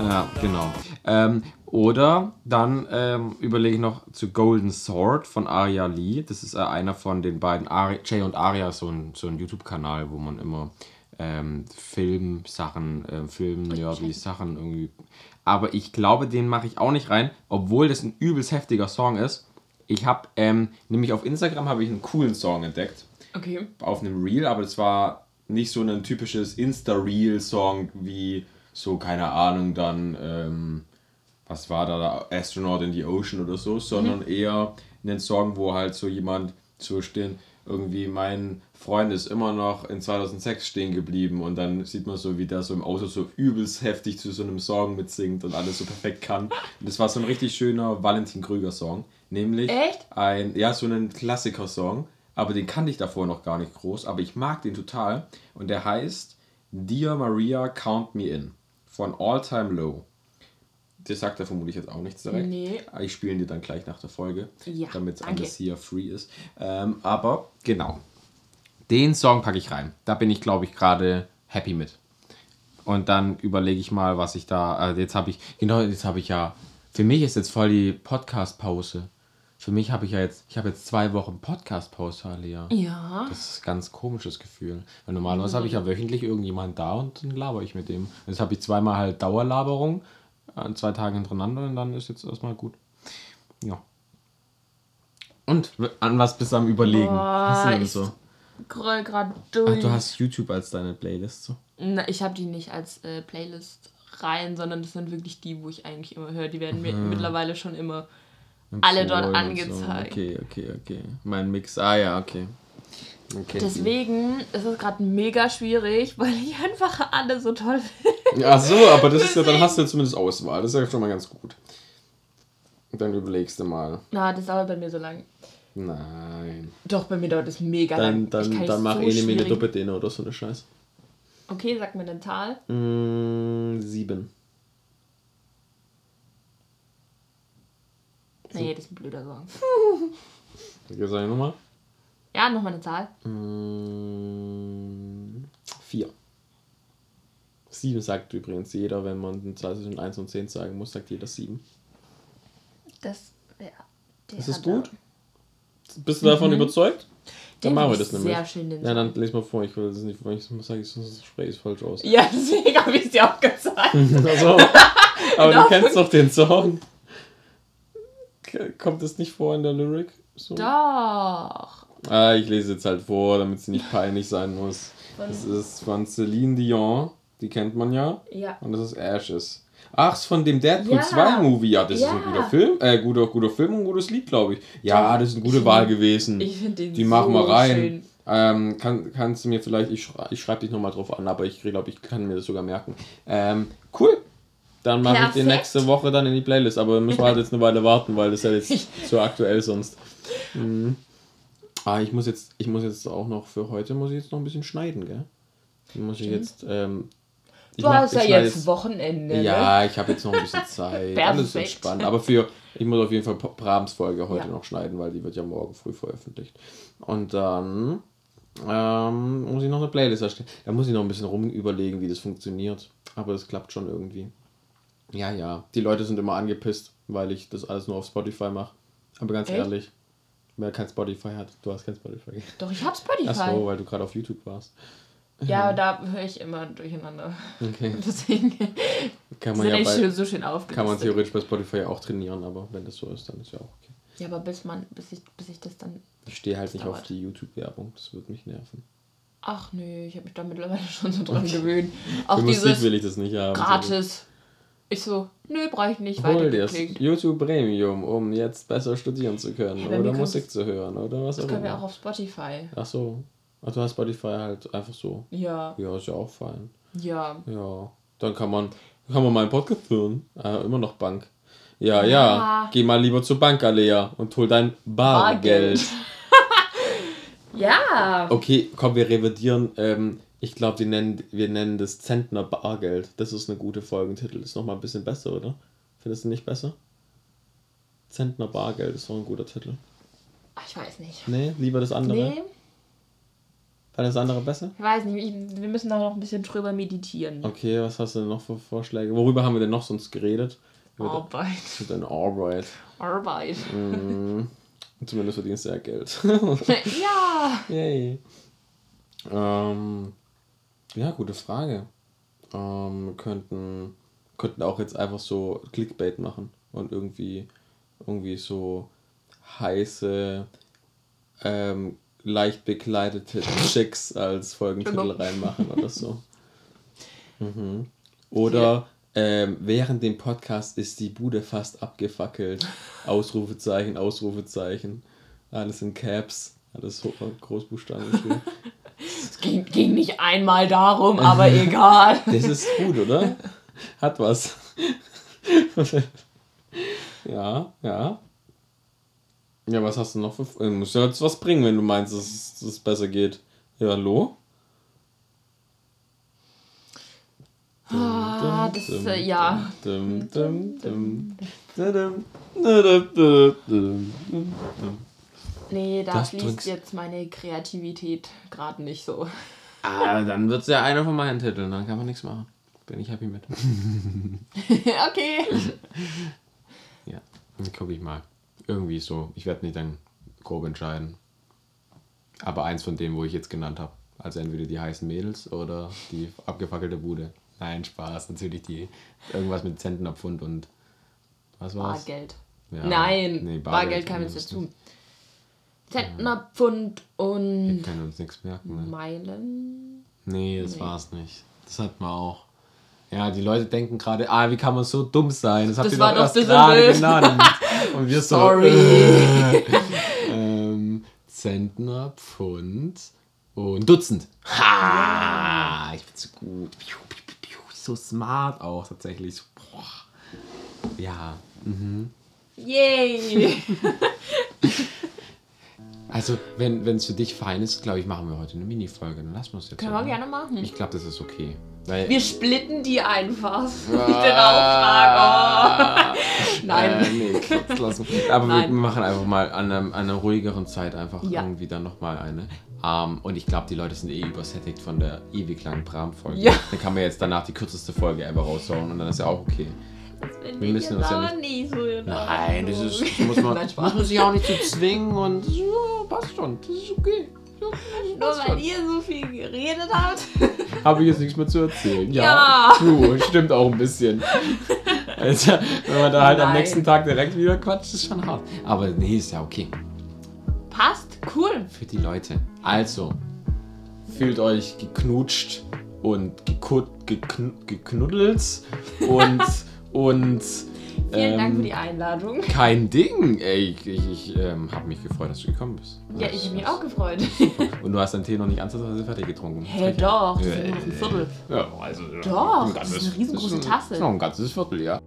Ja, genau. Ähm, oder dann ähm, überlege ich noch zu Golden Sword von Arya Lee. Das ist äh, einer von den beiden, Ari, Jay und Arya, so ein, so ein YouTube-Kanal, wo man immer ähm, Filmsachen, äh, Film-nerdy Sachen irgendwie. Aber ich glaube, den mache ich auch nicht rein, obwohl das ein übelst heftiger Song ist. Ich habe, ähm, nämlich auf Instagram habe ich einen coolen Song entdeckt Okay. auf einem Reel, aber das war nicht so ein typisches Insta-Reel-Song wie so, keine Ahnung, dann, ähm, was war da, Astronaut in the Ocean oder so, sondern eher ein Song, wo halt so jemand so stehen, irgendwie mein Freund ist immer noch in 2006 stehen geblieben und dann sieht man so, wie der so im Auto so übelst heftig zu so einem Song mitsingt und alles so perfekt kann. Und das war so ein richtig schöner Valentin Krüger Song, nämlich Echt? ein, ja, so ein Klassiker-Song, aber den kannte ich davor noch gar nicht groß, aber ich mag den total und der heißt Dear Maria Count Me In von All Time Low. Das sagt er vermutlich jetzt auch nichts direkt. Nee. Ich spiele ihn dir dann gleich nach der Folge, Ja, damit danke. alles hier free ist. Ähm, aber genau, den Song packe ich rein. Da bin ich, glaube ich, gerade happy mit. Und dann überlege ich mal, was ich da. Also jetzt habe ich. Genau, jetzt habe ich ja. Für mich ist jetzt voll die Podcast-Pause. Für mich habe ich ja jetzt. Ich habe jetzt zwei Wochen Podcast-Pause, Alia. Ja. Das ist ein ganz komisches Gefühl. Weil normalerweise habe ich ja wöchentlich irgendjemand da und dann laber ich mit dem. Jetzt habe ich zweimal halt Dauerlaberung zwei Tagen hintereinander und dann ist jetzt erstmal gut. Ja. Und an was bist du am überlegen? Boah, Hast du denn ich so? scroll gerade Ach, durch. du hast YouTube als deine Playlist so. Na, ich habe die nicht als äh, Playlist rein, sondern das sind wirklich die, wo ich eigentlich immer höre. Die werden mir mittlerweile schon immer alle dort Empfohlen angezeigt. Okay, okay, okay. Mein Mix. Ah ja, okay. Okay. Deswegen ist es gerade mega schwierig, weil ich einfach alle so toll finde. Ach so, aber das ist ja, dann hast du ja zumindest Auswahl. Das ist ja schon mal ganz gut. Dann überlegst du mal. Na, das dauert bei mir so lang. Nein. Doch, bei mir dauert es mega Dann, lang. Dann, dann mach so eh schwierig- Doppeltene oder so eine Scheiß. Okay, sag mir den Zahl. Mm, sieben. Nee, das ist ein blöder Song. Sag ich nochmal. Ja, nochmal eine Zahl. Mm, vier. Sieben sagt übrigens jeder, wenn man eine Zahl zwischen 1 und 10 sagen muss, sagt jeder sieben. Das wäre. Ist das gut? Bist du davon überzeugt? Dann Den machen wir das ich nämlich. sehr schön, den ja, dann lese mal vor. Ich will das nicht, weil ich sage, sonst spreche ich es falsch aus. Ja, deswegen habe ich es dir auch gezeigt. Also, (laughs) aber du Doch. kennst doch den Song. Kommt das nicht vor in der Lyric? So? Doch. Ah, ich lese jetzt halt vor, damit sie nicht peinlich sein muss. Das ist von Celine Dion, die kennt man ja. Ja. Und das ist Ashes. Ach, ist von dem Deadpool Ja. 2 Movie. Ja, das ist Ja. ein guter Film. Äh, guter, guter Film und ein gutes Lied, glaube ich. Ja, das ist eine gute Ich- Wahl gewesen. Ich finde den Die so machen wir rein. schön. Ähm, kann, kannst du mir vielleicht, ich, schrei, ich schreibe dich nochmal drauf an, aber ich glaube, ich kann mir das sogar merken. Ähm, cool. Dann mache ich den nächste Woche dann in die Playlist, aber müssen wir halt jetzt eine Weile warten, weil das ist ja jetzt (laughs) so aktuell sonst. Mhm. Ah, ich muss jetzt, ich muss jetzt auch noch für heute muss ich jetzt noch ein bisschen schneiden, gell? Muss ich jetzt, ähm, Ich Du mach- hast ja jetzt Wochenende. Ne? Ja, ich habe jetzt noch ein bisschen (laughs) Zeit. Alles entspannt. Aber für, ich muss auf jeden Fall Brahms Folge heute Ja. noch schneiden, weil die wird ja morgen früh veröffentlicht. Und dann ähm, muss ich noch eine Playlist erstellen. Da muss ich noch ein bisschen rum überlegen, wie das funktioniert. Aber das klappt schon irgendwie. Ja, ja. Die Leute sind immer angepisst, weil ich das alles nur auf Spotify mache. Aber ganz Echt? ehrlich, wer kein Spotify hat, du hast kein Spotify. Doch, ich hab Spotify. Ach so, weil du gerade auf YouTube warst. Ja, (laughs) da höre ich immer durcheinander. Okay. (laughs) Deswegen Kann man ja bei, so schön aufgelistet. kann man theoretisch bei Spotify auch trainieren, aber wenn das so ist, dann ist ja auch okay. Ja, aber bis man, bis ich, bis ich das dann. Ich stehe halt nicht auf dauert. die YouTube-Werbung, das wird mich nerven. Ach nö, ich habe mich da mittlerweile (laughs) schon so dran gewöhnt. Auch Für Musik dieses will ich das nicht haben. gratis. Ich so, nö, brauche ich nicht. Hol dir. YouTube Premium, um jetzt besser studieren zu können Ja, oder Musik zu hören oder was Das auch können wir immer. auch auf Spotify. Ach so. Ach, du hast Spotify halt einfach so. Ja, Ja, ist ja auch fein. ja. Ja. Dann kann man, kann man mal einen Podcast hören. Ah, immer noch Bank. Ja, ja, Ja. Geh mal lieber zur Bank, Alea, und hol dein Bargeld. Bargeld. (laughs) Ja. Okay, komm, wir revidieren. Ähm, ich glaube, wir nennen, wir nennen das Zentner Bargeld. Das ist eine gute Folgentitel. Ist nochmal ein bisschen besser, oder? Findest du nicht besser? Zentner Bargeld ist doch ein guter Titel. Ich weiß nicht. Nee, lieber das andere? Nee, War das andere besser? ich weiß nicht. Ich, wir müssen da noch ein bisschen drüber meditieren. Okay, was hast du denn noch für Vorschläge? Worüber haben wir denn noch sonst geredet? Über Arbeit. über deine Arbeit. Arbeit. Mhm. Zumindest verdienst du ja Geld. (laughs) ja. Yay. Ähm, ja, gute Frage. Ähm, wir könnten, könnten auch jetzt einfach so Clickbait machen und irgendwie, irgendwie so heiße, ähm, leicht bekleidete Chicks als Folgentitel Genau. reinmachen oder so. (laughs) Mhm. Oder ähm, während dem Podcast ist die Bude fast abgefackelt. Ausrufezeichen, Ausrufezeichen. Alles in Caps. Alles Großbuchstaben geschrieben. (laughs) Ging, nicht einmal darum, (laughs) aber egal. Das ist gut, oder? Hat was. (laughs) ja, ja. Ja, was hast du noch für. Du musst ja jetzt was bringen, wenn du meinst, dass es, besser geht. Ja, hallo? Ah, das ist, äh, ja. Nee, da Das fließt jetzt meine Kreativität gerade nicht so. Ah, dann wird es ja einer von meinen Titeln, dann kann man nichts machen. Bin ich happy mit. (laughs) okay. (laughs) Ja, dann gucke ich mal. Irgendwie so. Ich werde nicht dann grob entscheiden. Aber eins von dem, wo ich jetzt genannt habe. Also entweder die heißen Mädels oder die abgefackelte Bude. Nein, Spaß. Natürlich die. Irgendwas mit Zentner Pfund und. Was war's? Bargeld. Ja, Nein, nee, Bargeld, kam können jetzt dazu. Zentner, Pfund Wir und können uns nichts merken. Ne? Meilen. Nee, das Nee. war's nicht. Das hat man auch. Ja, die Leute denken gerade, ah, wie kann man so dumm sein? Das habt Das ihr war doch erst gerade genannt. Und wir so, Sorry. äh, ähm, Zentner, Pfund und Dutzend. Ha! Ich bin so gut. So smart auch tatsächlich. So, boah. Ja. Mhm. Yay! (laughs) Also, wenn es für dich fein ist, glaube ich, machen wir heute eine Mini-Folge. Dann lassen wir es jetzt. Können wir gerne machen. Ich glaube, das ist okay. Weil, Wir splitten die einfach. (laughs) Den Auftrag. Oh. (laughs) Nein. Äh, nee, Quatsch, lassen. Aber wir Nein. machen einfach mal an einer, an einer ruhigeren Zeit einfach Ja. irgendwie dann nochmal eine. Ähm, und ich glaube, die Leute sind eh übersättigt von der ewig langen Bram-Folge. Ja. Dann kann man jetzt danach die kürzeste Folge einfach raushauen und dann ist ja auch okay. Wir ich müssen uns ja aber nicht so in Nein, das, ist, das muss, man, (laughs) Nein, muss man sich auch nicht zu zwingen und (laughs) so, passt schon. Das ist okay. Ja, das Nur weil schon. ihr so viel geredet habt. (laughs) Habe ich jetzt nichts mehr zu erzählen. Ja. Du, stimmt auch ein bisschen. Also, wenn man da halt am Nein. nächsten Tag direkt wieder quatscht, ist schon hart. Aber nee, ist ja okay. Passt, cool. Für die Leute. Also, fühlt euch geknutscht und geknuddelt und, und Vielen Dank für ähm, die Einladung. kein Ding. Ey, ich, ich, ähm, habe mich gefreut, dass du gekommen bist. Ja, ich habe mich auch gefreut. (laughs) Und du hast deinen Tee noch nicht ansatzweise fertig getrunken. Hä, doch, das Ja, ist noch ein Viertel. Ja, also, Doch, ein das ist ganzes- eine riesengroße das ist Tasse. Noch ein ganzes Viertel, ja.